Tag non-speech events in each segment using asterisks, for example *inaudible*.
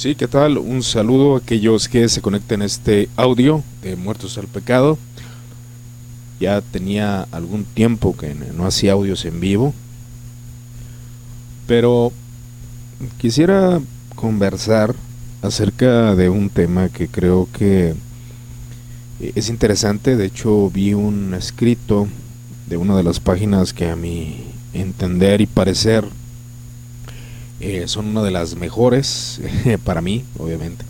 Sí, ¿qué tal? Un saludo a aquellos que se conecten a este audio de Muertos al Pecado. Ya tenía algún tiempo que no hacía audios en vivo, pero quisiera conversar acerca de un tema que creo que es interesante. De hecho, vi un escrito de una de las páginas que a mi entender y parecer eh, son una de las mejores *laughs* para mí, obviamente.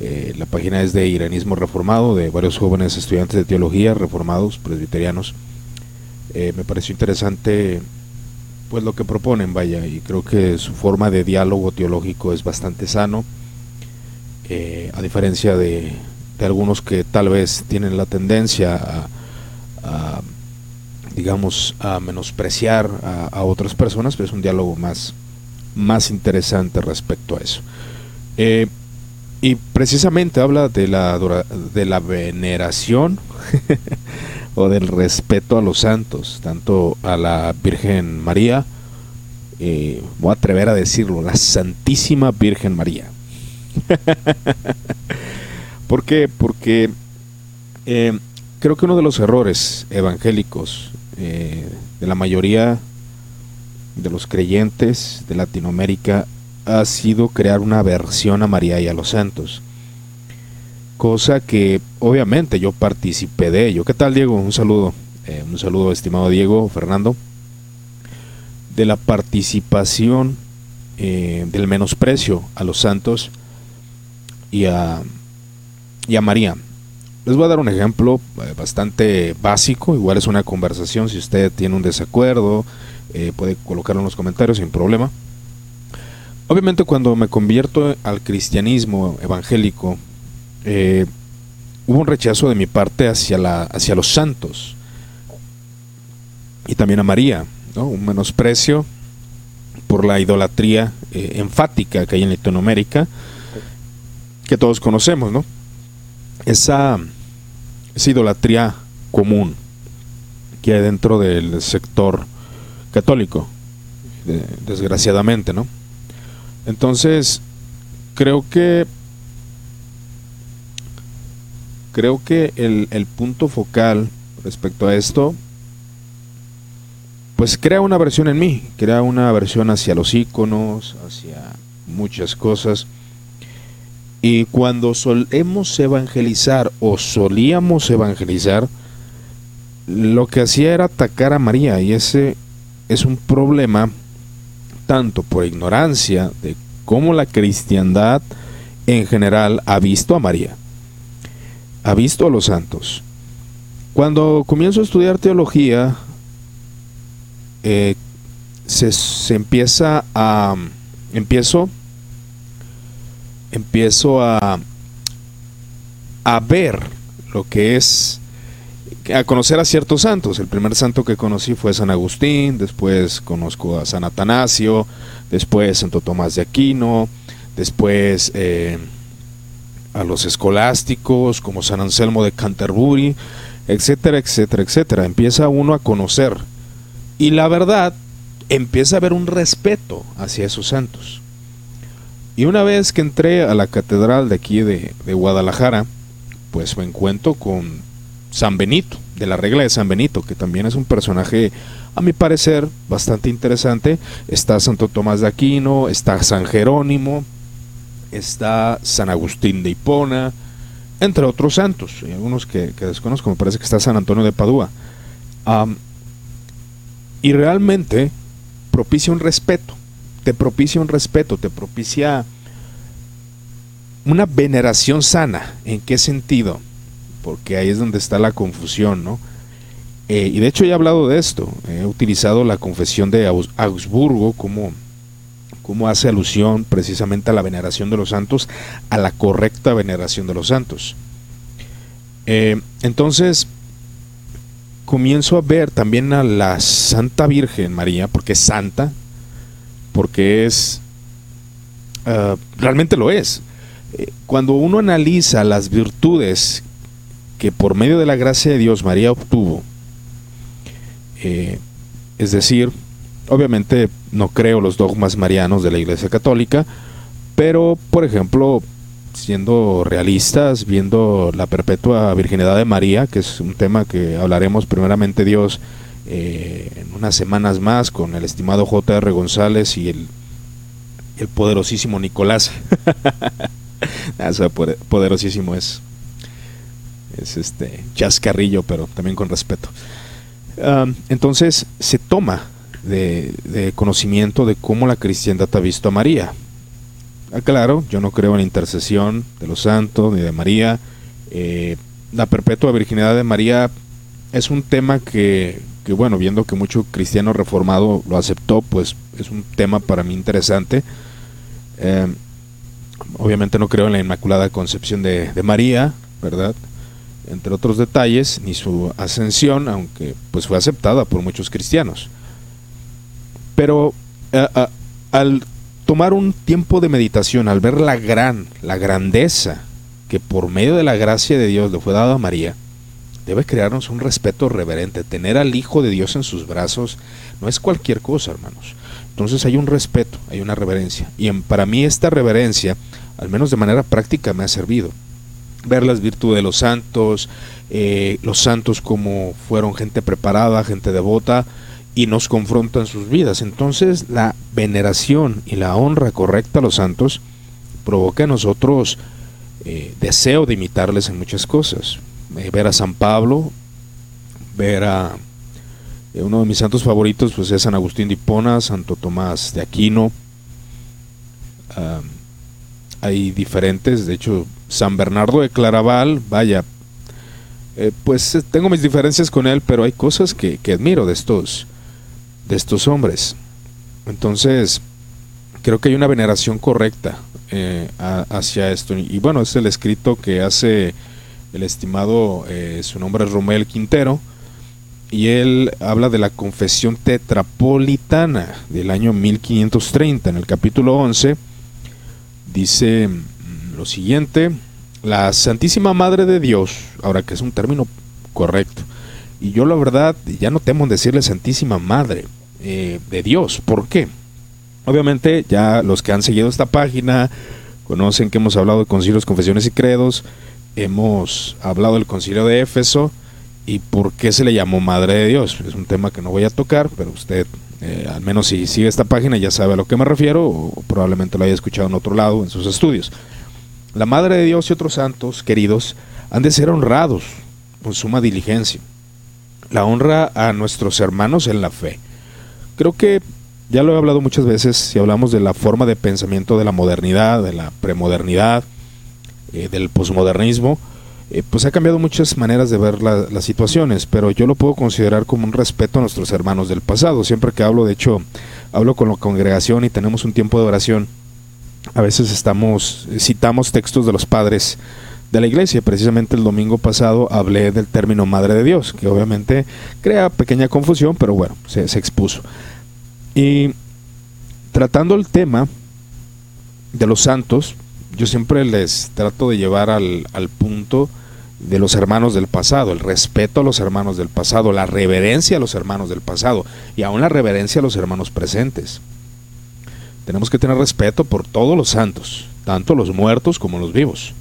Eh, la página es de Iranismo Reformado, de varios jóvenes estudiantes de teología reformados, presbiterianos. Eh, me pareció interesante pues lo que proponen, vaya, y creo que su forma de diálogo teológico es bastante sano, a diferencia de, algunos que tal vez tienen la tendencia a, digamos, a menospreciar a, otras personas, pero es un diálogo más, más interesante respecto a eso. Eh, y precisamente habla de la, de la veneración *laughs* o del respeto a los santos, tanto a la Virgen María, eh, voy a atrever a decirlo, la Santísima Virgen María. *laughs* ¿Por qué? Porque eh, creo que uno de los errores evangélicos de la mayoría de los creyentes de Latinoamérica ha sido crear una aversión a María y a los santos. Cosa que obviamente yo participé de ello. ¿Qué tal Diego? Un saludo. Eh, un saludo estimado Diego, Fernando. De la participación eh, del menosprecio a los santos y a, y a María. Les voy a dar un ejemplo eh, bastante básico, igual es una conversación si usted tiene un desacuerdo, eh, puede colocarlo en los comentarios sin problema. Obviamente cuando me convierto al cristianismo evangélico, eh, hubo un rechazo de mi parte hacia, la, hacia los santos y también a María, un menosprecio por la idolatría eh, enfática que hay en Latinoamérica, que todos conocemos, ¿no? Esa, esa idolatría común que hay dentro del sector católico, desgraciadamente, ¿no? Entonces, creo que creo que el, punto focal respecto a esto, pues crea una versión en mí, crea una versión hacia los iconos, hacia muchas cosas. Y cuando solemos evangelizar o solíamos evangelizar, lo que hacía era atacar a María y ese es un problema tanto por ignorancia de cómo la cristiandad en general ha visto a María, ha visto a los santos. Cuando comienzo a estudiar teología, eh, se, se, empieza a empiezo empiezo a a ver lo que es a conocer a ciertos santos. El primer santo que conocí fue San Agustín, después conozco a San Atanasio, después Santo Tomás de Aquino, después eh, a los escolásticos como San Anselmo de Canterbury, etcétera, etcétera, etcétera. Empieza uno a conocer y la verdad empieza a haber un respeto hacia esos santos. Y una vez que entré a la catedral de aquí de, de Guadalajara, pues me encuentro con San Benito, de la regla de San Benito, que también es un personaje, a mi parecer, bastante interesante. Está Santo Tomás de Aquino, está San Jerónimo, está San Agustín de Hipona, entre otros santos, y algunos que, desconozco, me parece que está San Antonio de Padua. y realmente propicia un respeto, te propicia un respeto, te propicia una veneración sana. ¿En qué sentido? Porque ahí es donde está la confusión, ¿no? Eh, y de hecho he hablado de esto, he utilizado la confesión de Augsburgo como, como hace alusión precisamente a la veneración de los santos, a la correcta veneración de los santos. Eh, entonces, comienzo a ver también a la Santa Virgen María, porque es santa, porque es, realmente lo es. Eh, cuando uno analiza las virtudes que por medio de la gracia de Dios María obtuvo, eh, es decir, obviamente no creo los dogmas marianos de la Iglesia Católica, Pero, por ejemplo, siendo realistas, viendo la perpetua virginidad de María, que es un tema que hablaremos primeramente Dios eh, en unas semanas más con el estimado J.R. González y el, el poderosísimo Nicolás. *laughs* Poderosísimo es, es este chascarrillo, pero también con respeto. entonces se toma de, conocimiento de cómo la cristiandad ha visto a María. Aclaro, yo no creo en la intercesión de los santos ni de María. Eh, la perpetua virginidad de María es un tema que, bueno, viendo que mucho cristiano reformado lo aceptó, pues es un tema para mí interesante. Eh, obviamente no creo en la Inmaculada Concepción de, María, ¿verdad? Entre otros detalles, ni su ascensión, aunque pues fue aceptada por muchos cristianos. Pero al tomar un tiempo de meditación, al ver la gran, la grandeza que por medio de la gracia de Dios le fue dada a María, debe crearnos un respeto reverente. Tener al Hijo de Dios en sus brazos no es cualquier cosa, hermanos. Entonces hay un respeto, hay una reverencia. Y para mí esta reverencia, al menos de manera práctica, me ha servido. Ver las virtudes de los santos, eh, los santos como fueron gente preparada, gente devota, y nos confrontan sus vidas. Entonces la veneración y la honra correcta a los santos provoca en nosotros eh, deseo de imitarles en muchas cosas. Eh, ver a San Pablo, ver a uno de mis santos favoritos pues es San Agustín de Hipona, Santo Tomás de Aquino. Hay diferentes, de hecho San Bernardo de Claraval, vaya, pues tengo mis diferencias con él, pero hay cosas que, que admiro de estos de estos hombres. Entonces, creo que hay una veneración correcta eh, hacia esto. Y bueno, es el escrito que hace el estimado, eh, su nombre es Romel Quintero, y él habla de la confesión tetrapolitana del año 1530. En el capítulo 11 dice mm, lo siguiente, la Santísima Madre de Dios, ahora que es un término correcto, y yo la verdad ya no temo en decirle Santísima Madre eh, de Dios. ¿Por qué? Obviamente ya los que han seguido esta página conocen que hemos hablado de concilios, confesiones y credos, hemos hablado del concilio de Éfeso y por qué se le llamó Madre de Dios. Es un tema que no voy a tocar, pero usted, eh, al menos si sigue esta página, ya sabe a lo que me refiero o probablemente lo haya escuchado en otro lado en sus estudios. La Madre de Dios y otros santos queridos han de ser honrados con suma diligencia la honra a nuestros hermanos en la fe. Creo que ya lo he hablado muchas veces, si hablamos de la forma de pensamiento de la modernidad, de la premodernidad, eh, del posmodernismo, eh, pues ha cambiado muchas maneras de ver las situaciones, pero yo lo puedo considerar como un respeto a nuestros hermanos del pasado. Siempre que hablo, de hecho, hablo con la congregación y tenemos un tiempo de oración, a veces estamos, citamos textos de los padres de la iglesia. Precisamente el domingo pasado hablé del término Madre de Dios, que obviamente crea pequeña confusión, pero bueno, se, expuso. Y tratando el tema de los santos, yo siempre les trato de llevar al, al punto de los hermanos del pasado, el respeto a los hermanos del pasado, la reverencia a los hermanos del pasado y aún la reverencia a los hermanos presentes. Tenemos que tener respeto por todos los santos, tanto los muertos como los vivos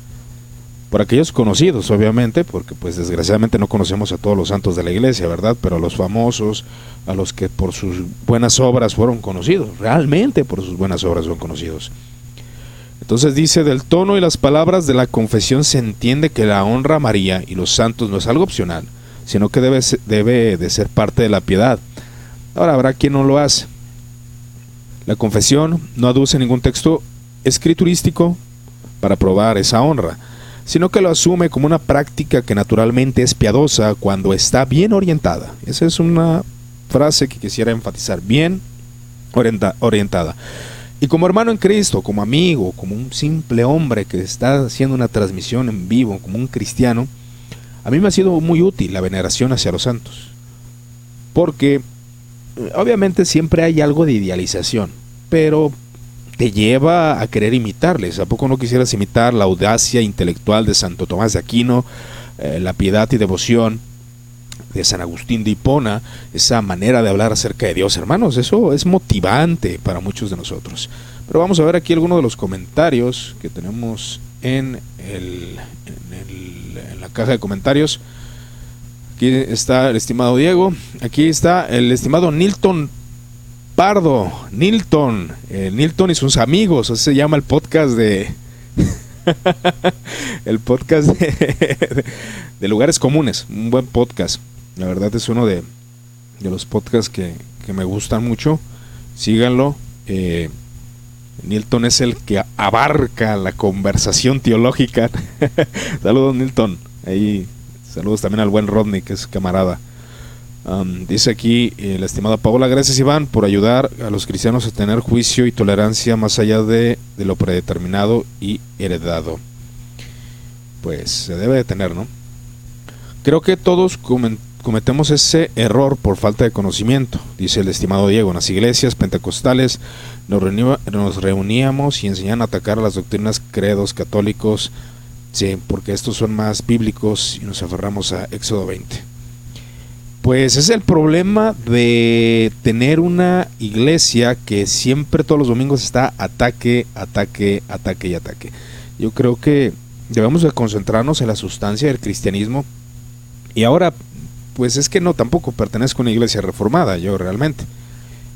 por aquellos conocidos, obviamente, porque pues desgraciadamente no conocemos a todos los santos de la iglesia, ¿verdad? Pero a los famosos, a los que por sus buenas obras fueron conocidos, realmente por sus buenas obras fueron conocidos. Entonces dice, del tono y las palabras de la confesión se entiende que la honra a María y los santos no es algo opcional, sino que debe, debe de ser parte de la piedad. Ahora habrá quien no lo hace. La confesión no aduce ningún texto escriturístico para probar esa honra sino que lo asume como una práctica que naturalmente es piadosa cuando está bien orientada. Esa es una frase que quisiera enfatizar, bien orientada. Y como hermano en Cristo, como amigo, como un simple hombre que está haciendo una transmisión en vivo, como un cristiano, a mí me ha sido muy útil la veneración hacia los santos. Porque eh, obviamente siempre hay algo de idealización, pero te lleva a querer imitarles. ¿A poco no quisieras imitar la audacia intelectual de Santo Tomás de Aquino, eh, la piedad y devoción de San Agustín de Hipona, esa manera de hablar acerca de Dios, hermanos? Eso es motivante para muchos de nosotros. Pero vamos a ver aquí algunos de los comentarios que tenemos en, el, en, la caja de comentarios. Aquí está el estimado Diego. Aquí está el estimado Nilton Pardo. Nilton. Eh, Nilton y sus amigos. Así se llama el podcast de. *laughs* el podcast de, lugares comunes. Un buen podcast. La verdad es uno de, los podcasts que, que, me gustan mucho. Síganlo. Eh, Nilton es el que abarca la conversación teológica. *laughs* saludos, Nilton. Ahí, saludos también al buen Rodney, que es camarada. Dice aquí eh, la estimada Paola, gracias Iván por ayudar a los cristianos a tener juicio y tolerancia más allá de, de lo predeterminado y heredado. Pues se debe de tener, ¿no? Creo que todos cometemos ese error por falta de conocimiento, dice el estimado Diego. En las iglesias pentecostales nos, nos reuníamos y enseñan a atacar a las doctrinas credos católicos, sí, porque estos son más bíblicos y nos aferramos a Éxodo 20. Pues es el problema de tener una iglesia que siempre todos los domingos está ataque, ataque, ataque y ataque. Yo creo que debemos de concentrarnos en la sustancia del cristianismo. Y ahora, pues es que no, tampoco pertenezco a una iglesia reformada, yo realmente.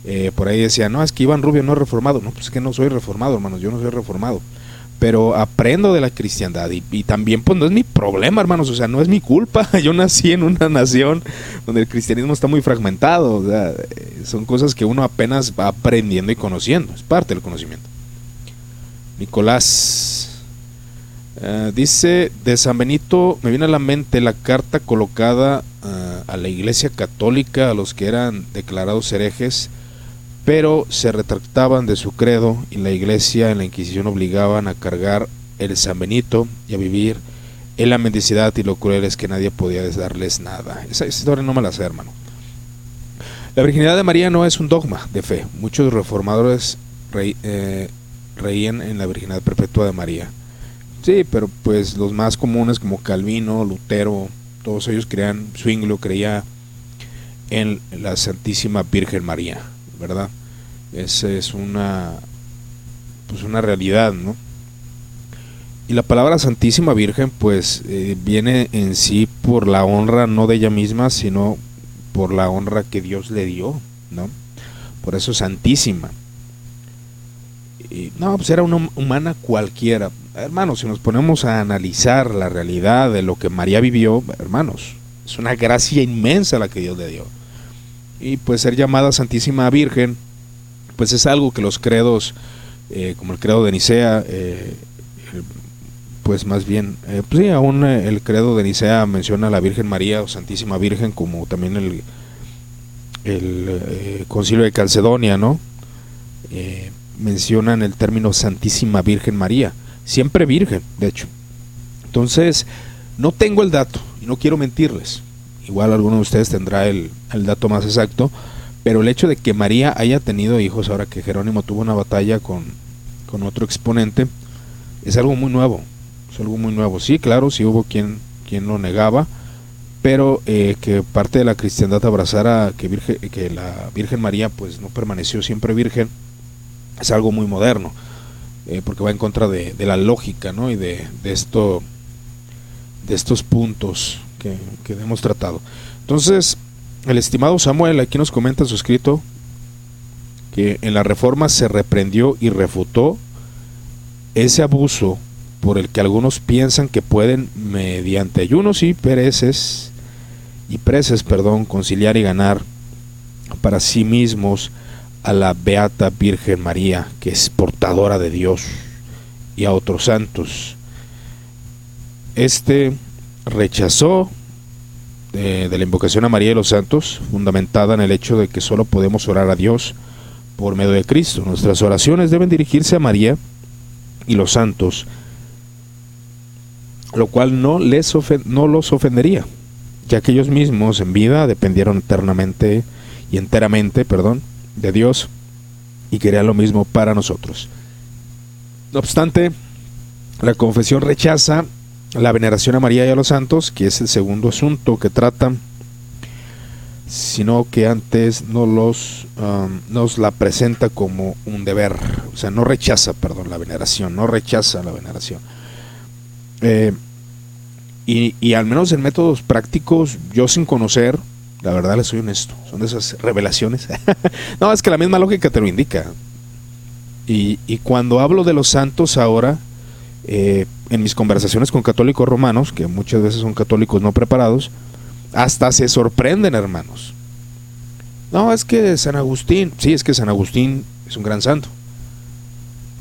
Eh, por ahí decía, no, es que Iván Rubio no es reformado. No, pues es que no soy reformado, hermanos, yo no soy reformado. Pero aprendo de la cristiandad y, también pues no es mi problema, hermanos, o sea, no es mi culpa. *laughs* Yo nací en una nación donde el cristianismo está muy fragmentado, o sea, eh, son cosas que uno apenas va aprendiendo y conociendo, es parte del conocimiento. Nicolás eh, dice, de San Benito me viene a la mente la carta colocada a la iglesia católica, a los que eran declarados herejes, pero se retractaban de su credo y la iglesia en la Inquisición obligaban a cargar el San Benito y a vivir en la mendicidad y lo cruel es que nadie podía darles nada. Esa, historia no me la sé, hermano. La virginidad de María no es un dogma de fe. Muchos reformadores eh, reían en la virginidad perpetua de María. Sí, pero pues los más comunes como Calvino, Lutero, todos ellos creían, Zwinglio creía en la Santísima Virgen María, ¿verdad? Esa es una, pues una realidad, ¿no? Y la palabra Santísima Virgen, pues, eh, viene en sí por la honra no de ella misma, sino por la honra que Dios le dio, ¿no? Por eso Santísima. Y, no, pues era una humana cualquiera. Hermanos, si nos ponemos a analizar la realidad de lo que María vivió, hermanos, es una gracia inmensa la que Dios le dio. Y pues ser llamada Santísima Virgen, pues es algo que los credos, eh, como el credo de Nicea, eh, pues más bien, eh, pues sí, aún el credo de Nicea menciona a la Virgen María o Santísima Virgen, como también el, concilio de Calcedonia, ¿no? mencionan el término Santísima Virgen María, siempre virgen, de hecho. Entonces, no tengo el dato y no quiero mentirles. Igual alguno de ustedes tendrá el dato más exacto, pero el hecho de que María haya tenido hijos ahora que Jerónimo tuvo una batalla con, otro exponente es algo muy nuevo. Es algo muy nuevo. Sí, claro, sí hubo quien, quien lo negaba, pero eh, que parte de la cristiandad abrazara que, virgen, que la Virgen María pues no permaneció siempre virgen es algo muy moderno, eh, porque va en contra de, la lógica ¿no? y de, de, esto, de estos puntos que, que hemos tratado. Entonces, el estimado Samuel aquí nos comenta en su escrito que en la reforma se reprendió y refutó ese abuso por el que algunos piensan que pueden mediante ayunos y pereces y preces, perdón, conciliar y ganar para sí mismos a la beata Virgen María, que es portadora de Dios, y a otros santos. Este rechazó de, la invocación a María de los Santos, fundamentada en el hecho de que solo podemos orar a Dios por medio de Cristo. Nuestras oraciones deben dirigirse a María y los santos, lo cual no, les no los ofendería, ya que ellos mismos en vida dependieron eternamente y enteramente, perdón, de Dios y querían lo mismo para nosotros. No obstante, la confesión rechaza la veneración a María y a los santos, que es el segundo asunto que trata. sino que antes nos, los, nos la presenta como un deber, o sea, no rechaza, perdón, la veneración, no rechaza la veneración. Eh, y, y, al menos en métodos prácticos, yo sin conocer, la verdad les soy honesto, son de esas revelaciones. *laughs* no, es que la misma lógica te lo indica. Y, y cuando hablo de los santos ahora, eh, en mis conversaciones con católicos romanos, que muchas veces son católicos no preparados, hasta se sorprenden, hermanos. No, es que San Agustín, sí, es que San Agustín es un gran santo.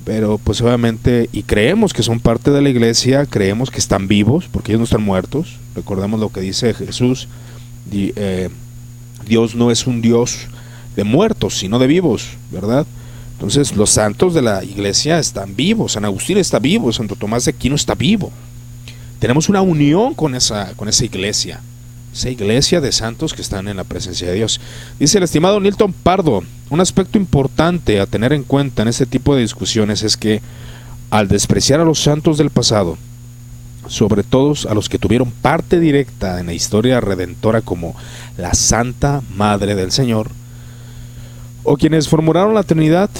Pero pues obviamente, y creemos que son parte de la iglesia, creemos que están vivos, porque ellos no están muertos. Recordemos lo que dice Jesús, eh, Dios no es un Dios de muertos, sino de vivos, ¿verdad? Entonces los santos de la iglesia están vivos, San Agustín está vivo, Santo Tomás de Aquino está vivo. Tenemos una unión con esa, con esa iglesia, esa iglesia de santos que están en la presencia de Dios. Dice el estimado Nilton Pardo, un aspecto importante a tener en cuenta en este tipo de discusiones es que al despreciar a los santos del pasado, sobre todo a los que tuvieron parte directa en la historia redentora como la Santa Madre del Señor, o quienes formularon la Trinidad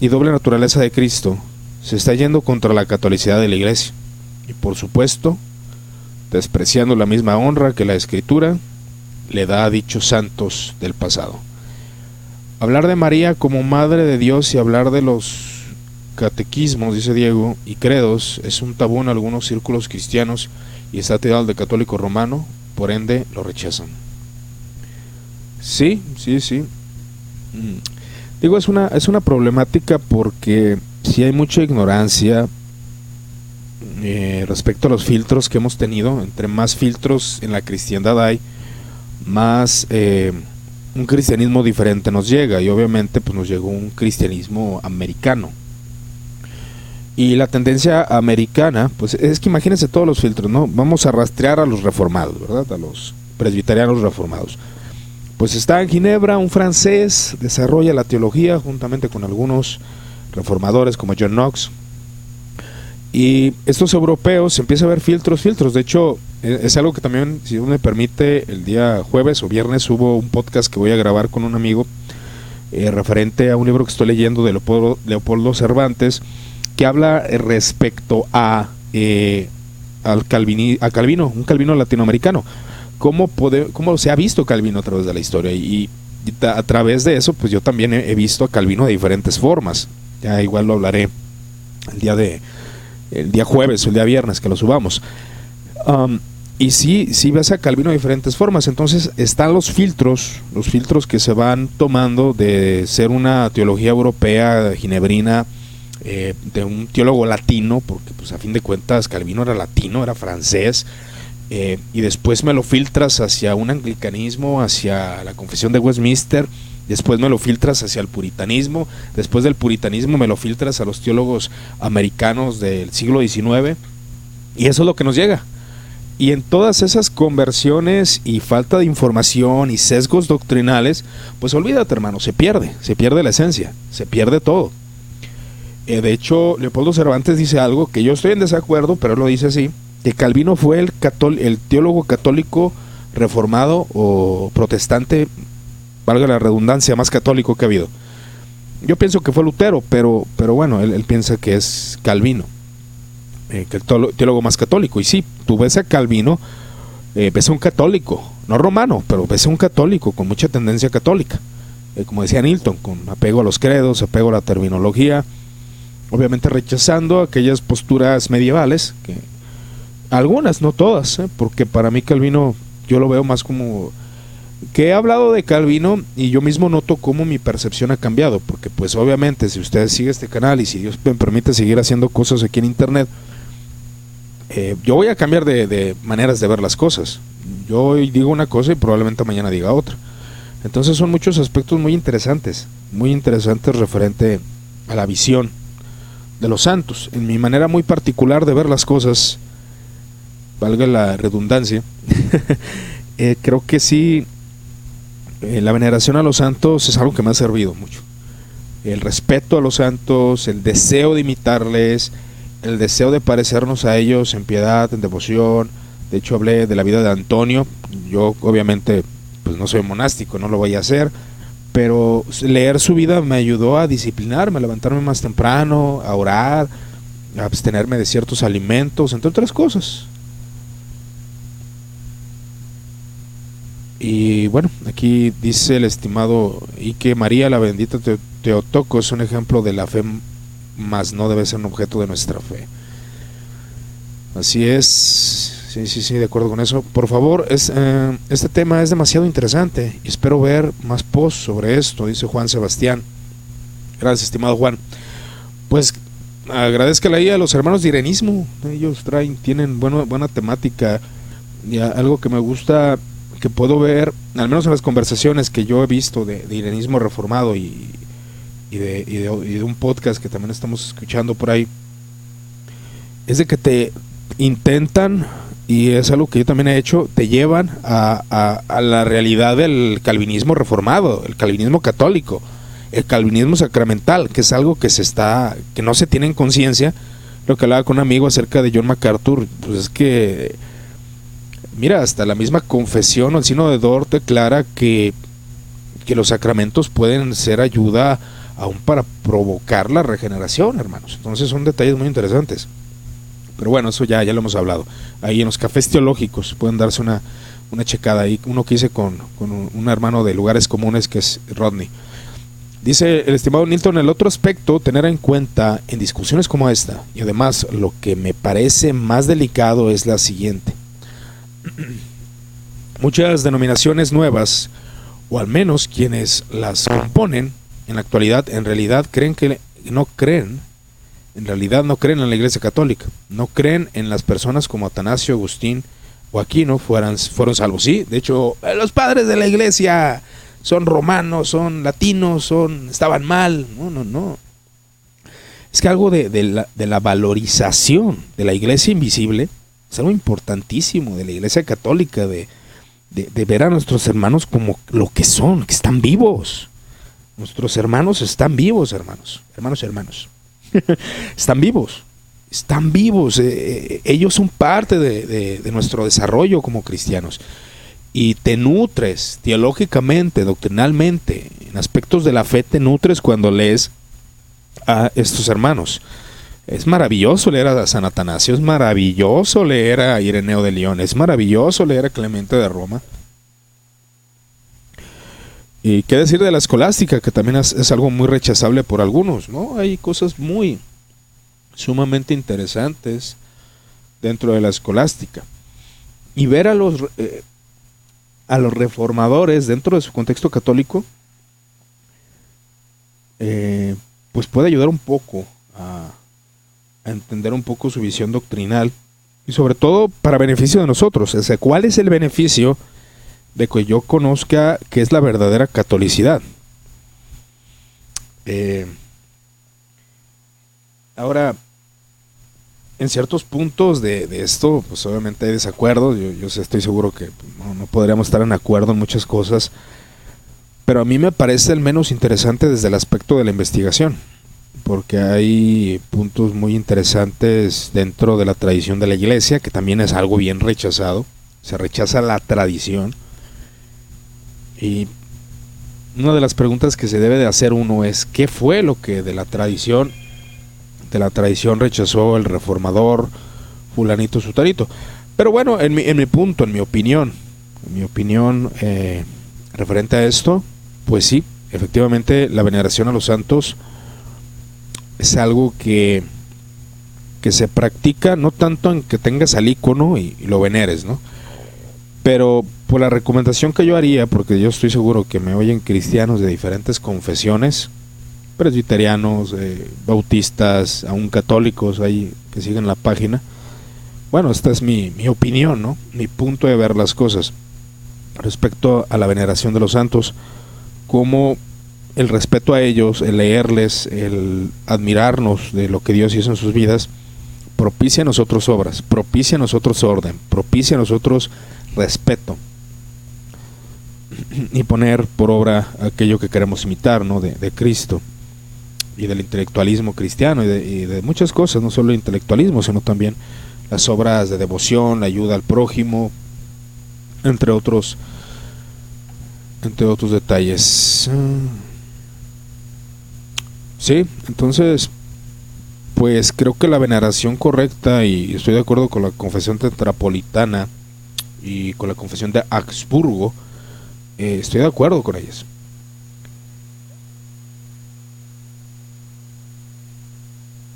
y doble naturaleza de Cristo, se está yendo contra la catolicidad de la Iglesia. Y por supuesto, despreciando la misma honra que la Escritura le da a dichos santos del pasado. Hablar de María como Madre de Dios y hablar de los catequismos, dice Diego, y credos es un tabú en algunos círculos cristianos y está tirado de católico romano, por ende lo rechazan. Sí, sí, sí. Digo, es una, es una problemática porque si hay mucha ignorancia eh, respecto a los filtros que hemos tenido. Entre más filtros en la cristiandad hay, más eh, un cristianismo diferente nos llega. Y obviamente pues nos llegó un cristianismo americano. Y la tendencia americana, pues es que imagínense todos los filtros, ¿no? Vamos a rastrear a los reformados, ¿verdad? A los presbiterianos reformados. Pues está en Ginebra un francés, desarrolla la teología juntamente con algunos reformadores como John Knox. Y estos europeos empieza a ver filtros, filtros. De hecho, e, es algo que también, si me permite, el día jueves o viernes hubo un podcast que voy a grabar con un amigo eh, referente a un libro que estoy leyendo de Leopoldo, Leopoldo Cervantes que habla respecto a, eh, al a Calvino, un Calvino latinoamericano cómo, cómo se ha visto Calvino a través de la historia. Y, a través de eso, pues yo también he, visto a Calvino de diferentes formas. Ya igual lo hablaré el día de el día jueves o el día viernes que lo subamos. Y sí, sí ves a Calvino de diferentes formas. Entonces están los filtros, los filtros que se van tomando de ser una teología europea, ginebrina, eh, de un teólogo latino, porque pues a fin de cuentas Calvino era latino, era francés, eh, y después me lo filtras hacia un anglicanismo, hacia la confesión de Westminster, después me lo filtras hacia el puritanismo, después del puritanismo me lo filtras a los teólogos americanos del siglo XIX, y eso es lo que nos llega. Y en todas esas conversiones y falta de información y sesgos doctrinales, pues olvídate hermano, se pierde, se pierde la esencia, se pierde todo. Eh, de hecho, Leopoldo Cervantes dice algo que yo estoy en desacuerdo, pero él lo dice así, que Calvino fue el, el teólogo católico reformado o protestante, valga la redundancia, más católico que ha habido. Yo pienso que fue Lutero, pero, pero bueno, él, piensa que es Calvino, eh, que el teólogo más católico. Y sí, tú ves a Calvino, eh, ves a un católico, no romano, pero ves a un católico con mucha tendencia católica. Eh, como decía Nilton, con apego a los credos, apego a la terminología, obviamente rechazando aquellas posturas medievales que algunas, no todas, ¿eh? porque para mí Calvino yo lo veo más como que he hablado de Calvino y yo mismo noto cómo mi percepción ha cambiado, porque pues obviamente si usted sigue este canal y si Dios me permite seguir haciendo cosas aquí en internet, eh, yo voy a cambiar de, de, maneras de ver las cosas. Yo hoy digo una cosa y probablemente mañana diga otra. Entonces son muchos aspectos muy interesantes, muy interesantes referente a la visión de los santos. En mi manera muy particular de ver las cosas, valga la redundancia, *laughs* eh, creo que sí, eh, la veneración a los santos es algo que me ha servido mucho. El respeto a los santos, el deseo de imitarles, el deseo de parecernos a ellos en piedad, en devoción. De hecho, hablé de la vida de Antonio. Yo, obviamente, pues no soy monástico, no lo voy a hacer, pero leer su vida me ayudó a disciplinarme, a levantarme más temprano, a orar, a abstenerme de ciertos alimentos, entre otras cosas. Y bueno, aquí dice el estimado y que María la bendita Teotoco es un ejemplo de la fe, más no debe ser un objeto de nuestra fe. Así es, sí, sí, sí, de acuerdo con eso. Por favor, es, eh, este tema es demasiado interesante y espero ver más posts sobre esto, dice Juan Sebastián. Gracias, estimado Juan. Pues agradezcale ahí a los hermanos de Irenismo. Ellos traen, tienen buena, buena temática. Y algo que me gusta que puedo ver, al menos en las conversaciones que yo he visto de, irenismo reformado y, de, un podcast que también estamos escuchando por ahí, es de que te intentan, y es algo que yo también he hecho, te llevan a, a la realidad del calvinismo reformado, el calvinismo católico, el calvinismo sacramental, que es algo que se está, que no se tiene en conciencia. Lo que hablaba con un amigo acerca de John MacArthur, pues es que Mira, hasta la misma confesión o el signo de Dort declara que, que los sacramentos pueden ser ayuda aún para provocar la regeneración, hermanos. Entonces son detalles muy interesantes. Pero bueno, eso ya, ya lo hemos hablado. Ahí en los cafés teológicos pueden darse una, una checada ahí. Uno que hice con, con un, un, hermano de lugares comunes que es Rodney. Dice el estimado Nilton, el otro aspecto, tener en cuenta en discusiones como esta, y además lo que me parece más delicado es la siguiente. *clears throat* Muchas denominaciones nuevas, o al menos quienes las componen en la actualidad, en realidad creen que no creen, en realidad no creen en la Iglesia Católica, no creen en las personas como Atanasio, Agustín o Aquino fueran, fueron salvos. Sí, de hecho, los padres de la Iglesia son romanos, son latinos, son estaban mal. No, no, no. Es que algo de, de la valorización de la Iglesia invisible es algo importantísimo de la Iglesia Católica, de, ver a nuestros hermanos como lo que son, que están vivos. Nuestros hermanos están vivos, hermanos, hermanos y hermanos. *laughs* están vivos, están vivos. Eh, eh, ellos son parte de, de nuestro desarrollo como cristianos. Y te nutres teológicamente, doctrinalmente, en aspectos de la fe, te nutres cuando lees a estos hermanos. Es maravilloso leer a San Atanasio, es maravilloso leer a Ireneo de León, es maravilloso leer a Clemente de Roma. Y qué decir de la escolástica, que también es, algo muy rechazable por algunos, ¿no? Hay cosas muy sumamente interesantes dentro de la escolástica. Y ver a los, eh, a los reformadores dentro de su contexto católico, eh, pues puede ayudar un poco a, a entender un poco su visión doctrinal y sobre todo para beneficio de nosotros. O sea, ¿Cuál es el beneficio de que yo conozca qué es la verdadera catolicidad? Eh, ahora, en ciertos puntos de, esto, pues obviamente hay desacuerdos. Yo, yo estoy seguro que no, no podríamos estar en acuerdo en muchas cosas. Pero a mí me parece el menos interesante desde el aspecto de la investigación porque hay puntos muy interesantes dentro de la tradición de la iglesia, que también es algo bien rechazado. Se rechaza la tradición. Y una de las preguntas que se debe de hacer uno es, ¿qué fue lo que de la tradición, de la tradición rechazó el reformador fulanito sutarito? Pero bueno, en mi, en mi punto, en mi opinión, en mi opinión eh, referente a esto, pues sí, efectivamente la veneración a los santos es algo que, que se practica no tanto en que tengas al icono y, lo veneres, ¿no? Pero por la recomendación que yo haría, porque yo estoy seguro que me oyen cristianos de diferentes confesiones, presbiterianos, eh, bautistas, aún católicos ahí que siguen la página. Bueno, esta es mi, mi opinión, ¿no? Mi punto de ver las cosas respecto a la veneración de los santos, como el respeto a ellos, el leerles, el admirarnos de lo que Dios hizo en sus vidas, propicia a nosotros obras, propicia a nosotros orden, propicia a nosotros respeto *clears throat* y poner por obra aquello que queremos imitar ¿no? de, Cristo y del intelectualismo cristiano y de, y de, muchas cosas, no solo el intelectualismo, sino también las obras de devoción, la ayuda al prójimo, entre otros entre otros detalles. Sí, entonces, pues creo que la veneración correcta, y estoy de acuerdo con la confesión tetrapolitana y con la confesión de Augsburgo, eh, estoy de acuerdo con ellas.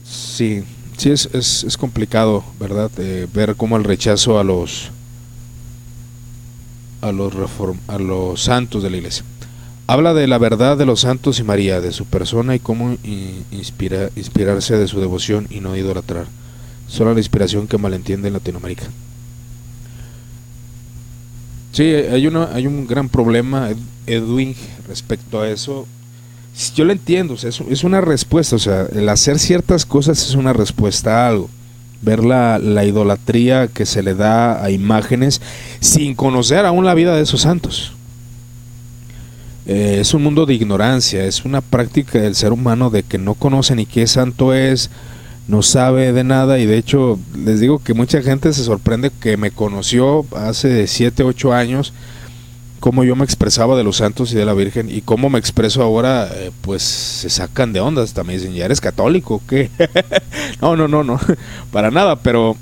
Sí, sí es, es, complicado, ¿verdad? Eh, ver cómo el rechazo a los a los a los santos de la iglesia. Habla de la verdad de los santos y María, de su persona y cómo inspira, inspirarse de su devoción y no idolatrar. Solo la inspiración que malentiende en Latinoamérica. Sí, hay, una, hay un gran problema, Edwin, respecto a eso. Yo lo entiendo, es, una respuesta, o sea, el hacer ciertas cosas es una respuesta a algo. Ver la, la idolatría que se le da a imágenes sin conocer aún la vida de esos santos. Eh, es un mundo de ignorancia, es una práctica del ser humano de que no conoce ni qué santo es, no sabe de nada y de hecho les digo que mucha gente se sorprende que me conoció hace 7, 8 años, cómo yo me expresaba de los santos y de la Virgen y cómo me expreso ahora, eh, pues se sacan de ondas, también dicen, ¿ya eres católico? ¿Qué? *laughs* no, no, no, no, *laughs* para nada, pero...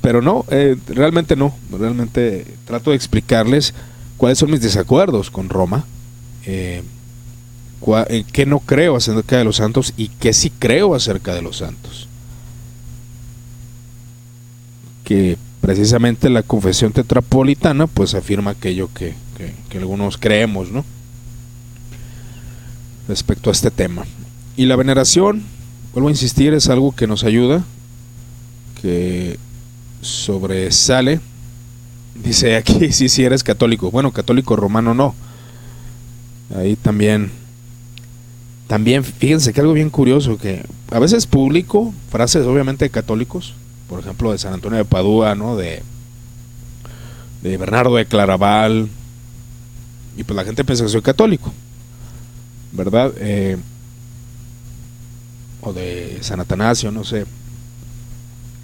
Pero no, eh, realmente no, realmente trato de explicarles cuáles son mis desacuerdos con Roma. Eh, qué no creo acerca de los santos y qué sí creo acerca de los santos. Que precisamente la confesión tetrapolitana pues afirma aquello que, que, algunos creemos, ¿no? Respecto a este tema. Y la veneración, vuelvo a insistir, es algo que nos ayuda, que sobresale. Dice aquí, *laughs* sí, si eres católico. Bueno, católico romano no. Ahí también también, fíjense que algo bien curioso, que a veces publico frases obviamente de católicos, por ejemplo de San Antonio de Padua, ¿no? De, de Bernardo de Claraval, y pues la gente piensa que soy católico, ¿verdad? Eh, o de San Atanasio, no sé.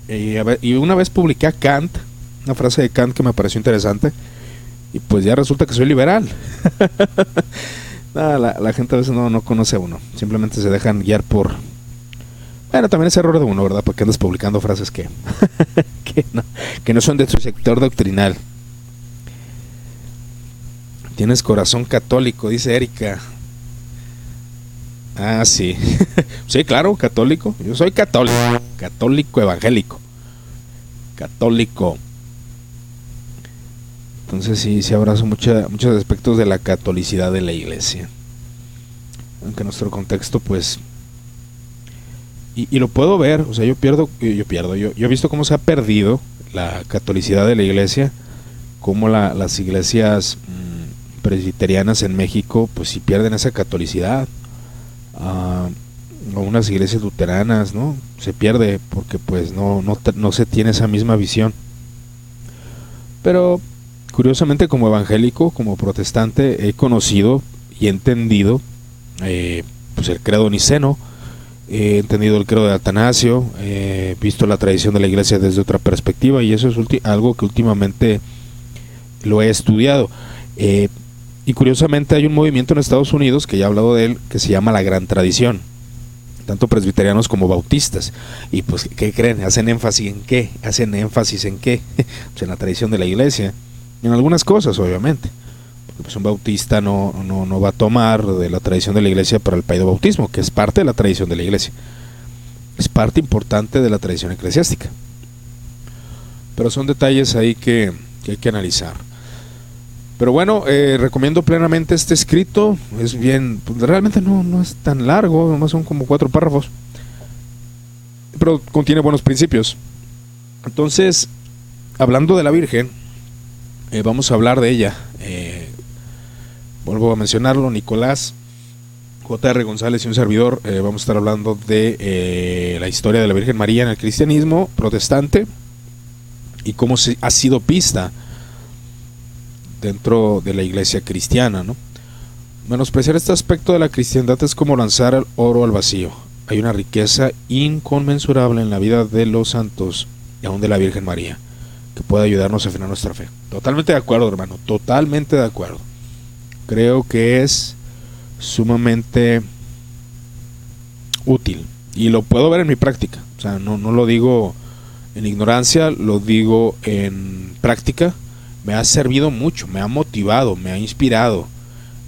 Y, y una vez publiqué a Kant, una frase de Kant que me pareció interesante, y pues ya resulta que soy liberal. *laughs* la, gente a veces no, no conoce a uno, simplemente se dejan guiar por... Bueno, también es error de uno, ¿verdad? Porque andas publicando frases que, *laughs* que no son de tu sector doctrinal. Tienes corazón católico, dice Erika. Ah, sí. *laughs* sí, claro, católico. Yo soy católico. Católico evangélico. Católico entonces sí, sí abrazo mucha, muchos aspectos de la catolicidad de la iglesia. Aunque nuestro contexto, pues... Y, lo puedo ver, o sea, yo pierdo, yo pierdo, yo, yo he visto cómo se ha perdido la catolicidad de la iglesia, cómo las iglesias mm, presbiterianas en México, pues si pierden esa catolicidad. Ah, o unas iglesias luteranas, ¿no? Se pierde porque pues no, no, no se tiene esa misma visión. Pero Curiosamente, como evangélico, como protestante, he conocido y entendido eh, pues el credo niceno, he entendido el credo de Atanasio, he visto la tradición de la iglesia desde otra perspectiva y eso es algo que últimamente lo he estudiado. Eh, y curiosamente hay un movimiento en Estados Unidos, que ya he hablado de él, que se llama la Gran Tradición, tanto presbiterianos como bautistas. Y pues, ¿qué creen? ¿Hacen énfasis en qué? ¿Hacen énfasis en qué? *laughs* pues en la tradición de la iglesia en algunas cosas, obviamente. Porque pues un bautista no, no, no va a tomar de la tradición de la iglesia para el paido bautismo, que es parte de la tradición de la iglesia. Es parte importante de la tradición eclesiástica. Pero son detalles ahí que, hay que analizar. Pero bueno, eh, recomiendo plenamente este escrito. Es bien, pues, realmente no, no es tan largo, nomás son como cuatro párrafos. Pero contiene buenos principios. Entonces, hablando de la Virgen, eh, vamos a hablar de ella. Eh, vuelvo a mencionarlo, Nicolás J.R. González y un servidor. Eh, vamos a estar hablando de la historia de la Virgen María en el cristianismo protestante y cómo se, ha sido pista dentro de la iglesia cristiana. ¿no? Menospreciar este aspecto de la cristiandad es como lanzar el oro al vacío. Hay una riqueza inconmensurable en la vida de los santos y aún de la Virgen María que pueda ayudarnos a afinar nuestra fe. Totalmente de acuerdo, hermano, totalmente de acuerdo. Creo que es sumamente útil y lo puedo ver en mi práctica. O sea, no, no lo digo en ignorancia, lo digo en práctica. Me ha servido mucho, me ha motivado, me ha inspirado.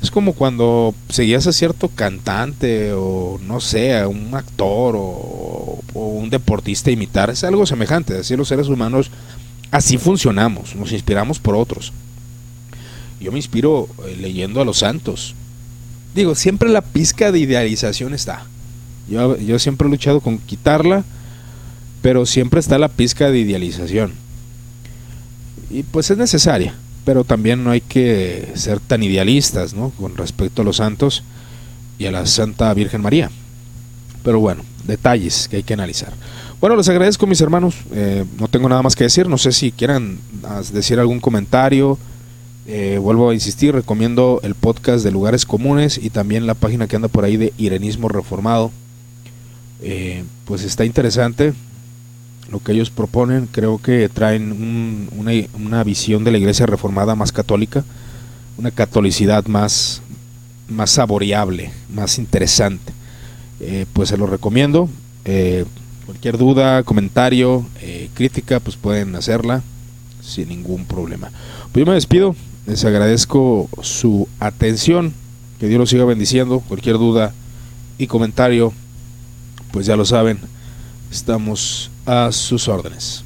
Es como cuando seguías a cierto cantante o no sé, a un actor o, un deportista imitar. Es algo semejante. Así los seres humanos, así funcionamos, nos inspiramos por otros. Yo me inspiro eh, leyendo a los santos. Digo, siempre la pizca de idealización está. Yo, yo siempre he luchado con quitarla, pero siempre está la pizca de idealización. Y pues es necesaria, pero también no hay que ser tan idealistas, ¿no? Con respecto a los santos y a la Santa Virgen María. Pero bueno, detalles que hay que analizar. Bueno, les agradezco mis hermanos. Eh, no tengo nada más que decir. No sé si quieran decir algún comentario. Eh, vuelvo a insistir, recomiendo el podcast de Lugares Comunes y también la página que anda por ahí de Irenismo Reformado. Eh, pues está interesante lo que ellos proponen. Creo que traen una, una, visión de la iglesia reformada más católica, una catolicidad más, más saboreable, más interesante. Eh, pues se lo recomiendo. Eh, cualquier duda, comentario, crítica, pues pueden hacerla sin ningún problema. Pues yo me despido, les agradezco su atención, que Dios los siga bendiciendo. Cualquier duda y comentario, pues ya lo saben, estamos a sus órdenes.